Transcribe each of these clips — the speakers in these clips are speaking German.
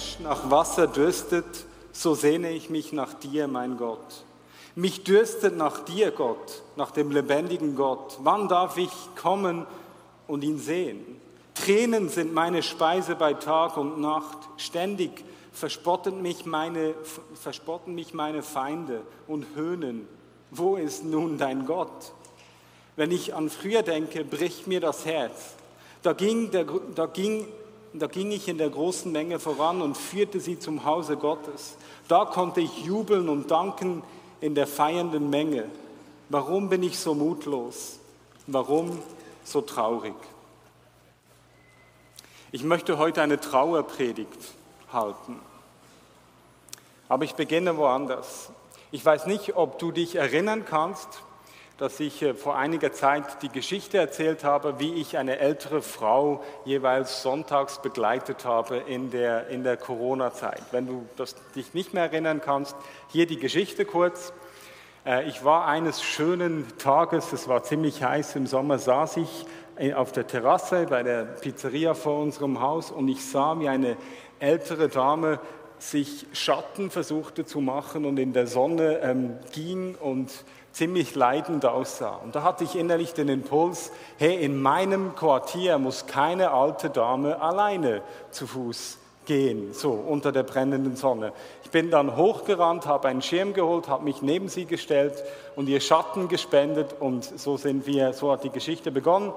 Hirsch nach Wasser dürstet, so sehne ich mich nach dir, mein Gott. Mich dürstet nach dir, Gott, nach dem lebendigen Gott. Wann darf ich kommen und ihn sehen? Tränen sind meine Speise bei Tag und Nacht. Ständig verspotten mich meine, verspotten mich meine Feinde und höhnen. Wo ist nun dein Gott? Wenn ich an früher denke, bricht mir das Herz. Da ging, der, da, ging, da ging ich in der großen Menge voran und führte sie zum Hause Gottes. Da konnte ich jubeln und danken in der feiernden Menge. Warum bin ich so mutlos? Warum so traurig? Ich möchte heute eine Trauerpredigt halten. Aber ich beginne woanders. Ich weiß nicht, ob du dich erinnern kannst, dass ich äh, vor einiger Zeit die Geschichte erzählt habe, wie ich eine ältere Frau jeweils sonntags begleitet habe in der, in der Corona-Zeit. Wenn du das, dich nicht mehr erinnern kannst, hier die Geschichte kurz. Äh, ich war eines schönen Tages, es war ziemlich heiß im Sommer, saß ich äh, auf der Terrasse bei der Pizzeria vor unserem Haus und ich sah, wie eine ältere Dame sich Schatten versuchte zu machen und in der Sonne ähm, ging und ziemlich leidend aussah. Und da hatte ich innerlich den Impuls, hey, in meinem Quartier muss keine alte Dame alleine zu Fuß gehen, so unter der brennenden Sonne. Ich bin dann hochgerannt, habe einen Schirm geholt, habe mich neben sie gestellt und ihr Schatten gespendet und so sind wir, so hat die Geschichte begonnen.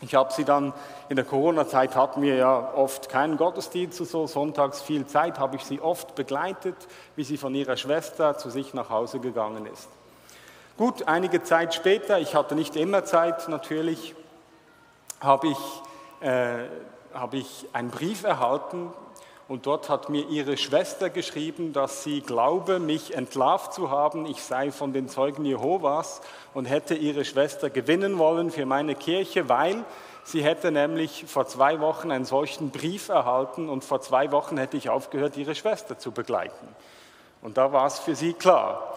Ich habe sie dann, in der Corona-Zeit hatten wir ja oft keinen Gottesdienst, so sonntags viel Zeit, habe ich sie oft begleitet, wie sie von ihrer Schwester zu sich nach Hause gegangen ist. Gut, einige Zeit später, ich hatte nicht immer Zeit natürlich, habe ich, äh, habe ich einen Brief erhalten und dort hat mir ihre Schwester geschrieben, dass sie glaube, mich entlarvt zu haben, ich sei von den Zeugen Jehovas und hätte ihre Schwester gewinnen wollen für meine Kirche, weil sie hätte nämlich vor zwei Wochen einen solchen Brief erhalten und vor zwei Wochen hätte ich aufgehört, ihre Schwester zu begleiten. Und da war es für sie klar.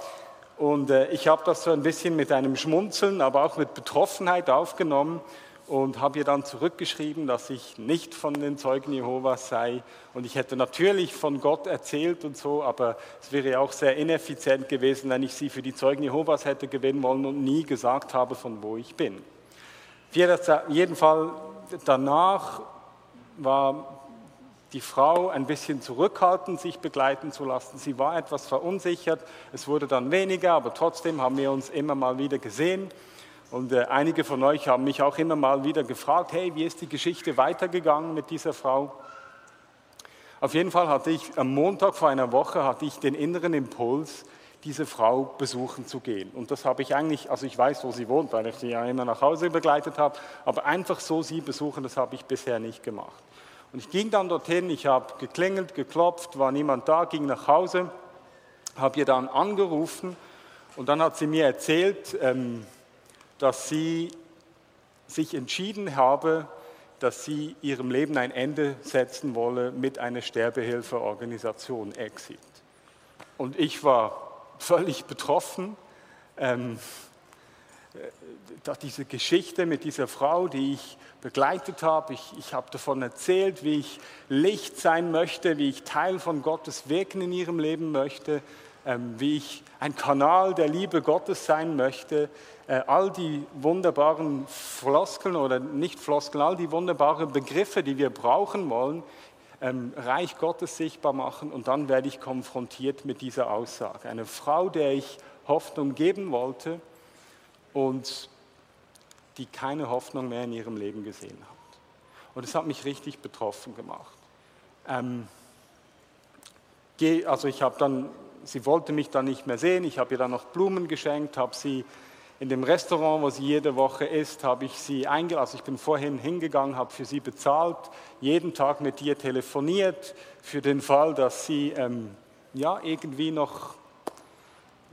Und äh, ich habe das so ein bisschen mit einem Schmunzeln, aber auch mit Betroffenheit aufgenommen und habe ihr dann zurückgeschrieben, dass ich nicht von den Zeugen Jehovas sei. Und ich hätte natürlich von Gott erzählt und so, aber es wäre auch sehr ineffizient gewesen, wenn ich sie für die Zeugen Jehovas hätte gewinnen wollen und nie gesagt habe, von wo ich bin. Auf jeden Fall danach war die Frau ein bisschen zurückhaltend, sich begleiten zu lassen. Sie war etwas verunsichert. Es wurde dann weniger, aber trotzdem haben wir uns immer mal wieder gesehen. Und äh, einige von euch haben mich auch immer mal wieder gefragt, hey, wie ist die Geschichte weitergegangen mit dieser Frau? Auf jeden Fall hatte ich am Montag vor einer Woche hatte ich den inneren Impuls, diese Frau besuchen zu gehen. Und das habe ich eigentlich, also ich weiß, wo sie wohnt, weil ich sie ja immer nach Hause begleitet habe, aber einfach so sie besuchen, das habe ich bisher nicht gemacht. Und ich ging dann dorthin, ich habe geklingelt, geklopft, war niemand da, ging nach Hause, habe ihr dann angerufen und dann hat sie mir erzählt, ähm, dass sie sich entschieden habe, dass sie ihrem Leben ein Ende setzen wolle mit einer Sterbehilfeorganisation Exit. Und ich war völlig betroffen. Ähm, äh, diese Geschichte mit dieser Frau, die ich begleitet habe, ich, ich habe davon erzählt, wie ich Licht sein möchte, wie ich Teil von Gottes Wirken in ihrem Leben möchte, wie ich ein Kanal der Liebe Gottes sein möchte, äh, all die wunderbaren Floskeln oder nicht Floskeln, all die wunderbaren Begriffe, die wir brauchen wollen, ähm, Reich Gottes sichtbar machen und dann werde ich konfrontiert mit dieser Aussage. Eine Frau, der ich Hoffnung geben wollte und die keine Hoffnung mehr in ihrem Leben gesehen hat. Und es hat mich richtig betroffen gemacht. Ähm, also ich habe dann, sie wollte mich dann nicht mehr sehen, ich habe ihr dann noch Blumen geschenkt, habe sie In dem Restaurant, wo sie jede Woche isst, habe ich sie eingeladen. Also ich bin vorhin hingegangen, habe für sie bezahlt, jeden Tag mit ihr telefoniert, für den Fall, dass sie ähm, ja, irgendwie noch,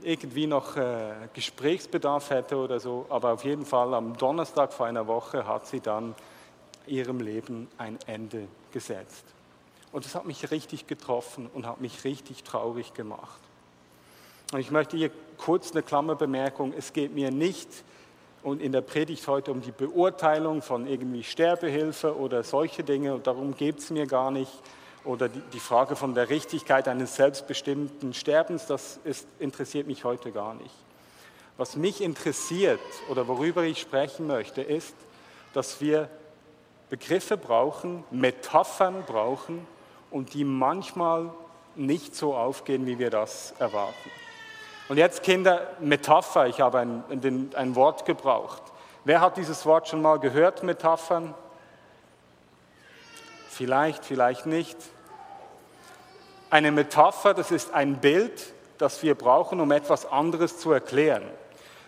irgendwie noch äh, Gesprächsbedarf hätte oder so. Aber auf jeden Fall am Donnerstag vor einer Woche hat sie dann ihrem Leben ein Ende gesetzt. Und das hat mich richtig getroffen und hat mich richtig traurig gemacht. Und ich möchte hier kurz eine Klammerbemerkung. Es geht mir nicht und in der Predigt heute um die Beurteilung von irgendwie Sterbehilfe oder solche Dinge. Und darum geht es mir gar nicht. Oder die Frage von der Richtigkeit eines selbstbestimmten Sterbens, das ist, interessiert mich heute gar nicht. Was mich interessiert oder worüber ich sprechen möchte, ist, dass wir Begriffe brauchen, Metaphern brauchen und die manchmal nicht so aufgehen, wie wir das erwarten. Und jetzt Kinder, Metapher, ich habe ein, ein, ein Wort gebraucht. Wer hat dieses Wort schon mal gehört, Metaphern? Vielleicht, vielleicht nicht. Eine Metapher, das ist ein Bild, das wir brauchen, um etwas anderes zu erklären.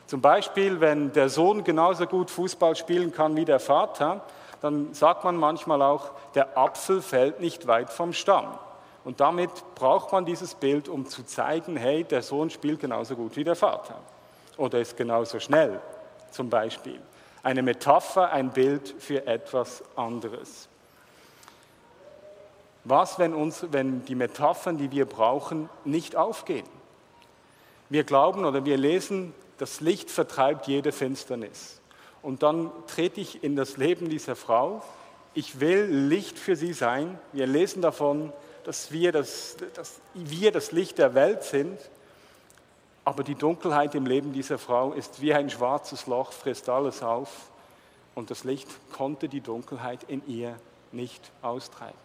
Zum Beispiel, wenn der Sohn genauso gut Fußball spielen kann wie der Vater, dann sagt man manchmal auch, der Apfel fällt nicht weit vom Stamm. Und damit braucht man dieses Bild, um zu zeigen, hey, der Sohn spielt genauso gut wie der Vater oder ist genauso schnell zum Beispiel. Eine Metapher, ein Bild für etwas anderes. Was, wenn, uns, wenn die Metaphern, die wir brauchen, nicht aufgehen? Wir glauben oder wir lesen, das Licht vertreibt jede Finsternis. Und dann trete ich in das Leben dieser Frau. Ich will Licht für sie sein. Wir lesen davon, dass wir das, dass wir das Licht der Welt sind, aber die Dunkelheit im Leben dieser Frau ist wie ein schwarzes Loch, frisst alles auf und das Licht konnte die Dunkelheit in ihr nicht austreiben.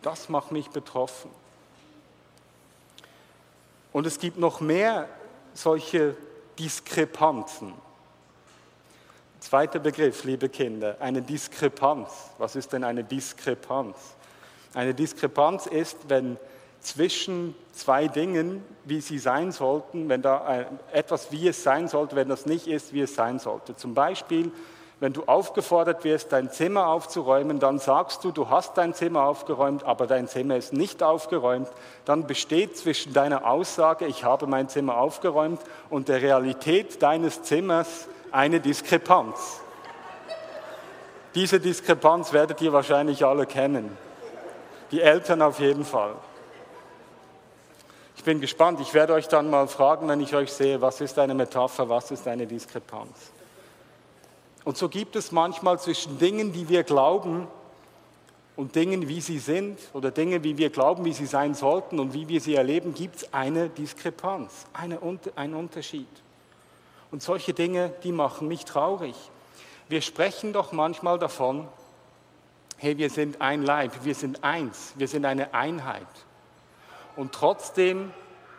Das macht mich betroffen. Und es gibt noch mehr solche Diskrepanzen. Zweiter Begriff, liebe Kinder, eine Diskrepanz. Was ist denn eine Diskrepanz? Eine Diskrepanz ist, wenn zwischen zwei Dingen, wie sie sein sollten, wenn da etwas, wie es sein sollte, wenn das nicht ist, wie es sein sollte. Zum Beispiel, wenn du aufgefordert wirst, dein Zimmer aufzuräumen, dann sagst du, du hast dein Zimmer aufgeräumt, aber dein Zimmer ist nicht aufgeräumt, dann besteht zwischen deiner Aussage, ich habe mein Zimmer aufgeräumt, und der Realität deines Zimmers eine Diskrepanz. Diese Diskrepanz werdet ihr wahrscheinlich alle kennen. Die Eltern auf jeden Fall. Ich bin gespannt. Ich werde euch dann mal fragen, wenn ich euch sehe, was ist eine Metapher, was ist eine Diskrepanz. Und so gibt es manchmal zwischen Dingen, die wir glauben, und Dingen, wie sie sind, oder Dinge, wie wir glauben, wie sie sein sollten und wie wir sie erleben, gibt es eine Diskrepanz, eine, einen Unterschied. Und solche Dinge, die machen mich traurig. Wir sprechen doch manchmal davon, hey, wir sind ein Leib, wir sind eins, wir sind eine Einheit. Und trotzdem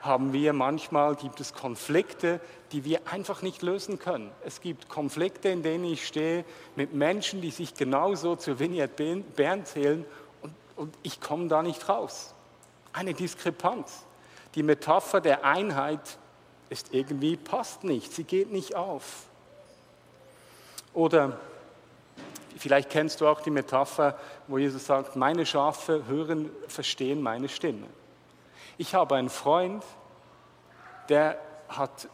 haben wir manchmal, gibt es Konflikte, die wir einfach nicht lösen können. Es gibt Konflikte, in denen ich stehe mit Menschen, die sich genauso zur Vignette Bern zählen und, und ich komme da nicht raus. Eine Diskrepanz. Die Metapher der Einheit ist irgendwie, passt nicht, sie geht nicht auf. Oder Vielleicht kennst du auch die Metapher, wo Jesus sagt, meine Schafe hören, verstehen meine Stimme. Ich habe einen Freund, der hat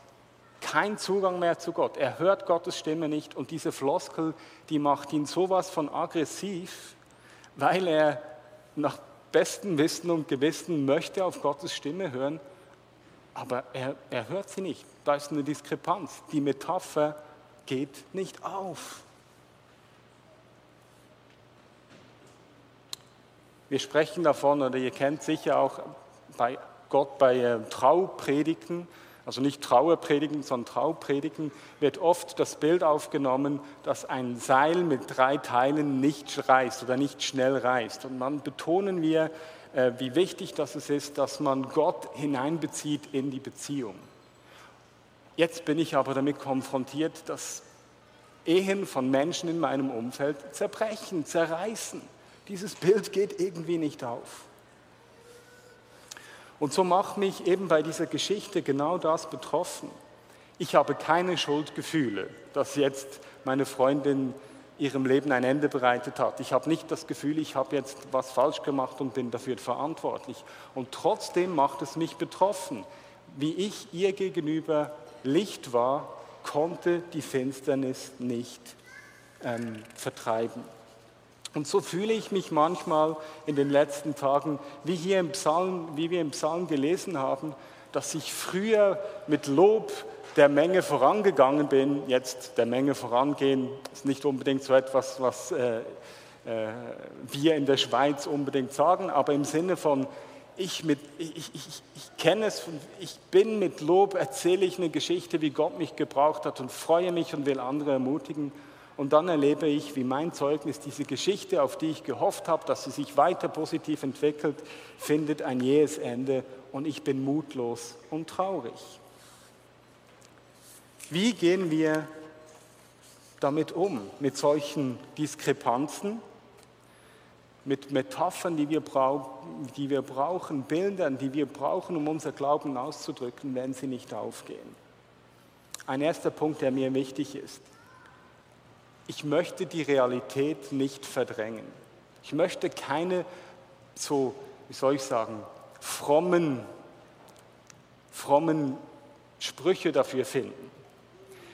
keinen Zugang mehr zu Gott. Er hört Gottes Stimme nicht und diese Floskel, die macht ihn sowas von aggressiv, weil er nach bestem Wissen und Gewissen möchte auf Gottes Stimme hören, aber er, er hört sie nicht. Da ist eine Diskrepanz. Die Metapher geht nicht auf. Wir sprechen davon, oder ihr kennt sicher auch bei Gott bei äh, Traupredigten, also nicht Trauerpredigen, sondern Traupredigen, wird oft das Bild aufgenommen, dass ein Seil mit drei Teilen nicht reißt oder nicht schnell reißt. Und dann betonen wir, äh, wie wichtig das ist, dass man Gott hineinbezieht in die Beziehung. Jetzt bin ich aber damit konfrontiert, dass Ehen von Menschen in meinem Umfeld zerbrechen, zerreißen. Dieses Bild geht irgendwie nicht auf. Und so macht mich eben bei dieser Geschichte genau das betroffen. Ich habe keine Schuldgefühle, dass jetzt meine Freundin ihrem Leben ein Ende bereitet hat. Ich habe nicht das Gefühl, ich habe jetzt was falsch gemacht und bin dafür verantwortlich. Und trotzdem macht es mich betroffen. Wie ich ihr gegenüber Licht war, konnte die Finsternis nicht ähm, vertreiben. Und so fühle ich mich manchmal in den letzten Tagen, wie, hier im Psalm, wie wir im Psalm gelesen haben, dass ich früher mit Lob der Menge vorangegangen bin. Jetzt der Menge vorangehen ist nicht unbedingt so etwas, was äh, äh, wir in der Schweiz unbedingt sagen, aber im Sinne von, ich, mit, ich, ich, ich kenne es, ich bin mit Lob, erzähle ich eine Geschichte, wie Gott mich gebraucht hat und freue mich und will andere ermutigen. Und dann erlebe ich, wie mein Zeugnis, diese Geschichte, auf die ich gehofft habe, dass sie sich weiter positiv entwickelt, findet ein jähes Ende und ich bin mutlos und traurig. Wie gehen wir damit um, mit solchen Diskrepanzen, mit Metaphern, die wir, die wir brauchen, Bildern, die wir brauchen, um unser Glauben auszudrücken, wenn sie nicht aufgehen? Ein erster Punkt, der mir wichtig ist ich möchte die Realität nicht verdrängen. Ich möchte keine so, wie soll ich sagen, frommen, frommen Sprüche dafür finden.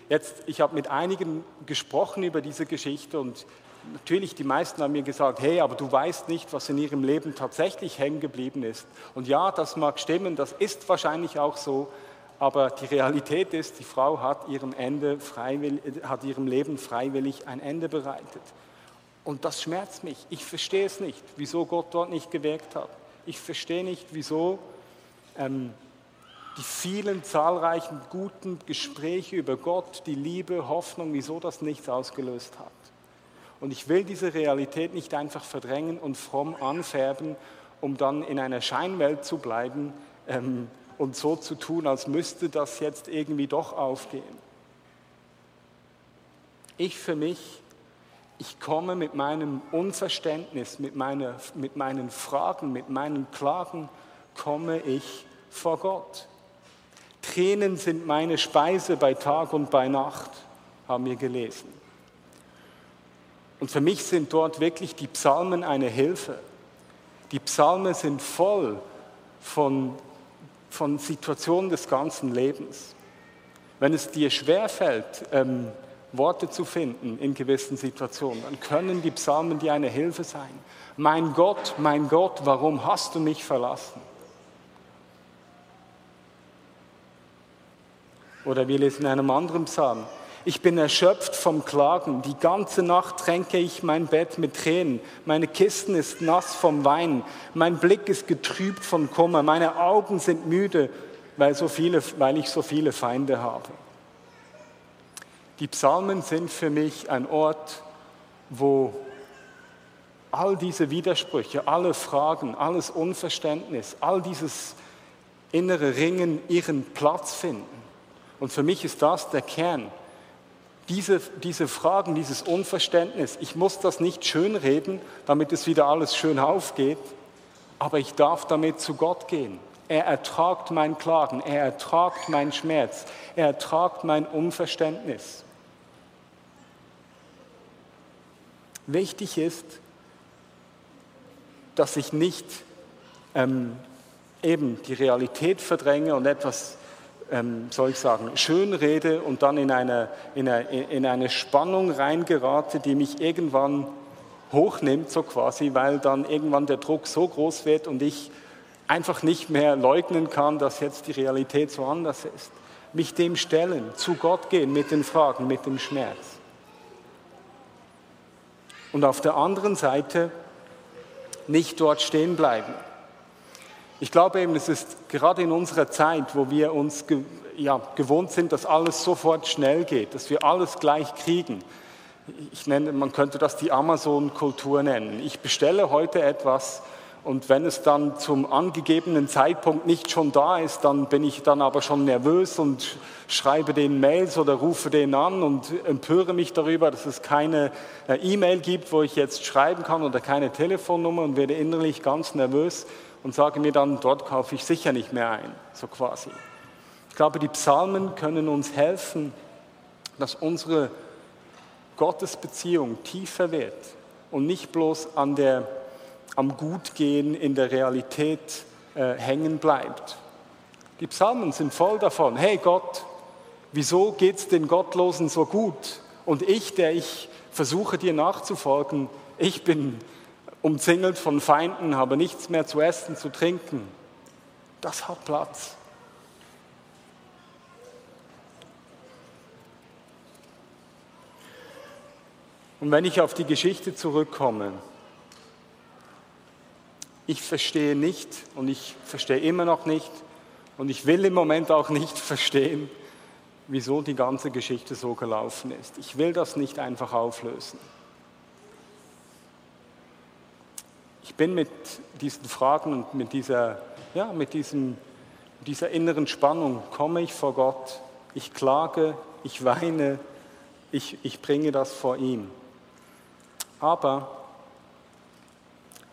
Jetzt, ich habe mit einigen gesprochen über diese Geschichte und natürlich die meisten haben mir gesagt, hey, aber du weißt nicht, was in ihrem Leben tatsächlich hängen geblieben ist. Und ja, das mag stimmen, das ist wahrscheinlich auch so, aber die Realität ist, die Frau hat ihrem, Ende hat ihrem Leben freiwillig ein Ende bereitet. Und das schmerzt mich. Ich verstehe es nicht, wieso Gott dort nicht gewirkt hat. Ich verstehe nicht, wieso ähm, die vielen zahlreichen guten Gespräche über Gott, die Liebe, Hoffnung, wieso das nichts ausgelöst hat. Und ich will diese Realität nicht einfach verdrängen und fromm anfärben, um dann in einer Scheinwelt zu bleiben, ähm, und so zu tun, als müsste das jetzt irgendwie doch aufgehen. Ich für mich, ich komme mit meinem Unverständnis, mit, meiner, mit meinen Fragen, mit meinen Klagen, komme ich vor Gott. Tränen sind meine Speise bei Tag und bei Nacht, haben wir gelesen. Und für mich sind dort wirklich die Psalmen eine Hilfe. Die Psalmen sind voll von von Situationen des ganzen Lebens. Wenn es dir schwerfällt, ähm, Worte zu finden in gewissen Situationen, dann können die Psalmen dir eine Hilfe sein. Mein Gott, mein Gott, warum hast du mich verlassen? Oder wir lesen in einem anderen Psalm, ich bin erschöpft vom Klagen. Die ganze Nacht tränke ich mein Bett mit Tränen. Meine Kisten ist nass vom Weinen. Mein Blick ist getrübt von Kummer. Meine Augen sind müde, weil, so viele, weil ich so viele Feinde habe. Die Psalmen sind für mich ein Ort, wo all diese Widersprüche, alle Fragen, alles Unverständnis, all dieses innere Ringen ihren Platz finden. Und für mich ist das der Kern diese, diese Fragen, dieses Unverständnis, ich muss das nicht schönreden, damit es wieder alles schön aufgeht, aber ich darf damit zu Gott gehen. Er ertragt mein Klagen, er ertragt mein Schmerz, er ertragt mein Unverständnis. Wichtig ist, dass ich nicht ähm, eben die Realität verdränge und etwas ähm, soll ich sagen, schönrede und dann in eine, in, eine, in eine Spannung reingerate, die mich irgendwann hochnimmt, so quasi, weil dann irgendwann der Druck so groß wird und ich einfach nicht mehr leugnen kann, dass jetzt die Realität so anders ist. Mich dem stellen, zu Gott gehen mit den Fragen, mit dem Schmerz. Und auf der anderen Seite nicht dort stehen bleiben. Ich glaube eben, es ist gerade in unserer Zeit, wo wir uns ja, gewohnt sind, dass alles sofort schnell geht, dass wir alles gleich kriegen. Ich nenne, man könnte das die Amazon-Kultur nennen. Ich bestelle heute etwas und wenn es dann zum angegebenen Zeitpunkt nicht schon da ist, dann bin ich dann aber schon nervös und schreibe den Mails oder rufe den an und empöre mich darüber, dass es keine äh, E-Mail gibt, wo ich jetzt schreiben kann oder keine Telefonnummer und werde innerlich ganz nervös und sage mir dann, dort kaufe ich sicher nicht mehr ein, so quasi. Ich glaube, die Psalmen können uns helfen, dass unsere Gottesbeziehung tiefer wird und nicht bloß an der, am Gutgehen in der Realität äh, hängen bleibt. Die Psalmen sind voll davon, hey Gott, wieso geht es den Gottlosen so gut? Und ich, der ich versuche dir nachzufolgen, ich bin umzingelt von Feinden, habe nichts mehr zu essen, zu trinken. Das hat Platz. Und wenn ich auf die Geschichte zurückkomme, ich verstehe nicht und ich verstehe immer noch nicht und ich will im Moment auch nicht verstehen, wieso die ganze Geschichte so gelaufen ist. Ich will das nicht einfach auflösen. Ich bin mit diesen Fragen und mit dieser, ja, mit diesem, dieser inneren Spannung, komme ich vor Gott, ich klage, ich weine, ich, ich bringe das vor ihm. Aber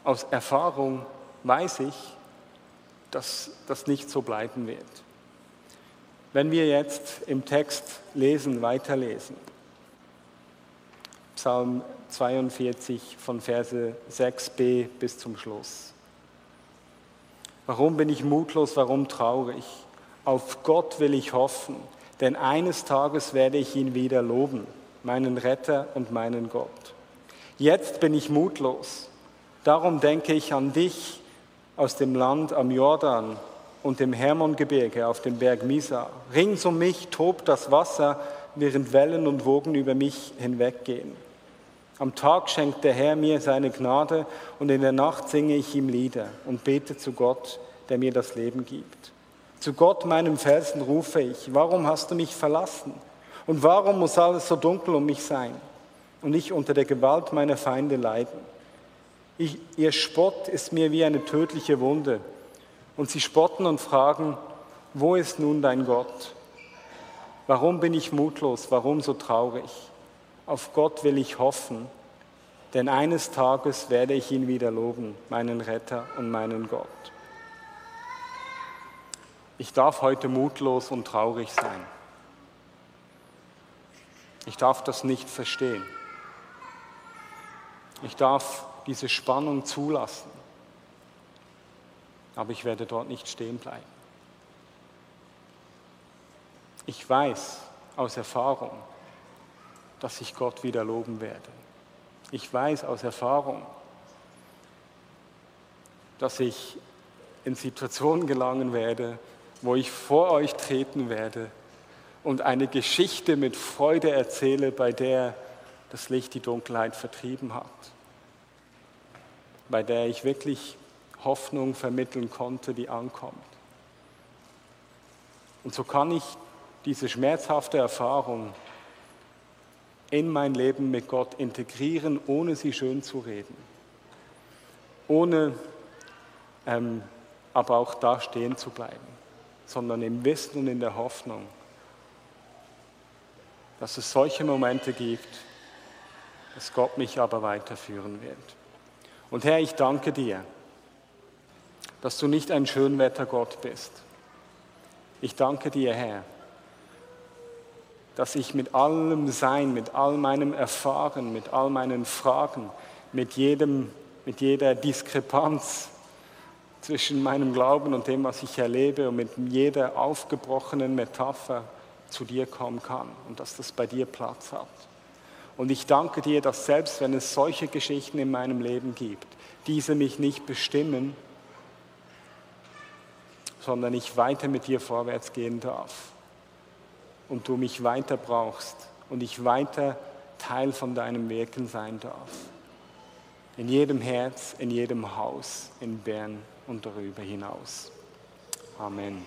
aus Erfahrung weiß ich, dass das nicht so bleiben wird. Wenn wir jetzt im Text lesen, weiterlesen, Psalm 42 von Verse 6b bis zum Schluss. Warum bin ich mutlos, warum traurig? Auf Gott will ich hoffen, denn eines Tages werde ich ihn wieder loben, meinen Retter und meinen Gott. Jetzt bin ich mutlos. Darum denke ich an dich aus dem Land am Jordan und dem Hermongebirge auf dem Berg Misa. Rings um mich tobt das Wasser, während Wellen und Wogen über mich hinweggehen. Am Tag schenkt der Herr mir seine Gnade und in der Nacht singe ich ihm Lieder und bete zu Gott, der mir das Leben gibt. Zu Gott, meinem Felsen, rufe ich, warum hast du mich verlassen? Und warum muss alles so dunkel um mich sein? und ich unter der Gewalt meiner Feinde leiden. Ich, ihr Spott ist mir wie eine tödliche Wunde. Und sie spotten und fragen, wo ist nun dein Gott? Warum bin ich mutlos? Warum so traurig? Auf Gott will ich hoffen, denn eines Tages werde ich ihn wieder loben, meinen Retter und meinen Gott. Ich darf heute mutlos und traurig sein. Ich darf das nicht verstehen. Ich darf diese Spannung zulassen, aber ich werde dort nicht stehen bleiben. Ich weiß aus Erfahrung, dass ich Gott wieder loben werde. Ich weiß aus Erfahrung, dass ich in Situationen gelangen werde, wo ich vor euch treten werde und eine Geschichte mit Freude erzähle, bei der das Licht die Dunkelheit vertrieben hat, bei der ich wirklich Hoffnung vermitteln konnte, die ankommt. Und so kann ich diese schmerzhafte Erfahrung in mein Leben mit Gott integrieren, ohne sie schön zu reden, ohne ähm, aber auch da stehen zu bleiben, sondern im Wissen und in der Hoffnung, dass es solche Momente gibt, dass Gott mich aber weiterführen wird. Und Herr, ich danke dir, dass du nicht ein Schönwettergott bist. Ich danke dir, Herr, dass ich mit allem Sein, mit all meinem Erfahren, mit all meinen Fragen, mit, jedem, mit jeder Diskrepanz zwischen meinem Glauben und dem, was ich erlebe und mit jeder aufgebrochenen Metapher zu dir kommen kann und dass das bei dir Platz hat. Und ich danke dir, dass selbst wenn es solche Geschichten in meinem Leben gibt, diese mich nicht bestimmen, sondern ich weiter mit dir vorwärts gehen darf. Und du mich weiter brauchst und ich weiter Teil von deinem Wirken sein darf. In jedem Herz, in jedem Haus in Bern und darüber hinaus. Amen.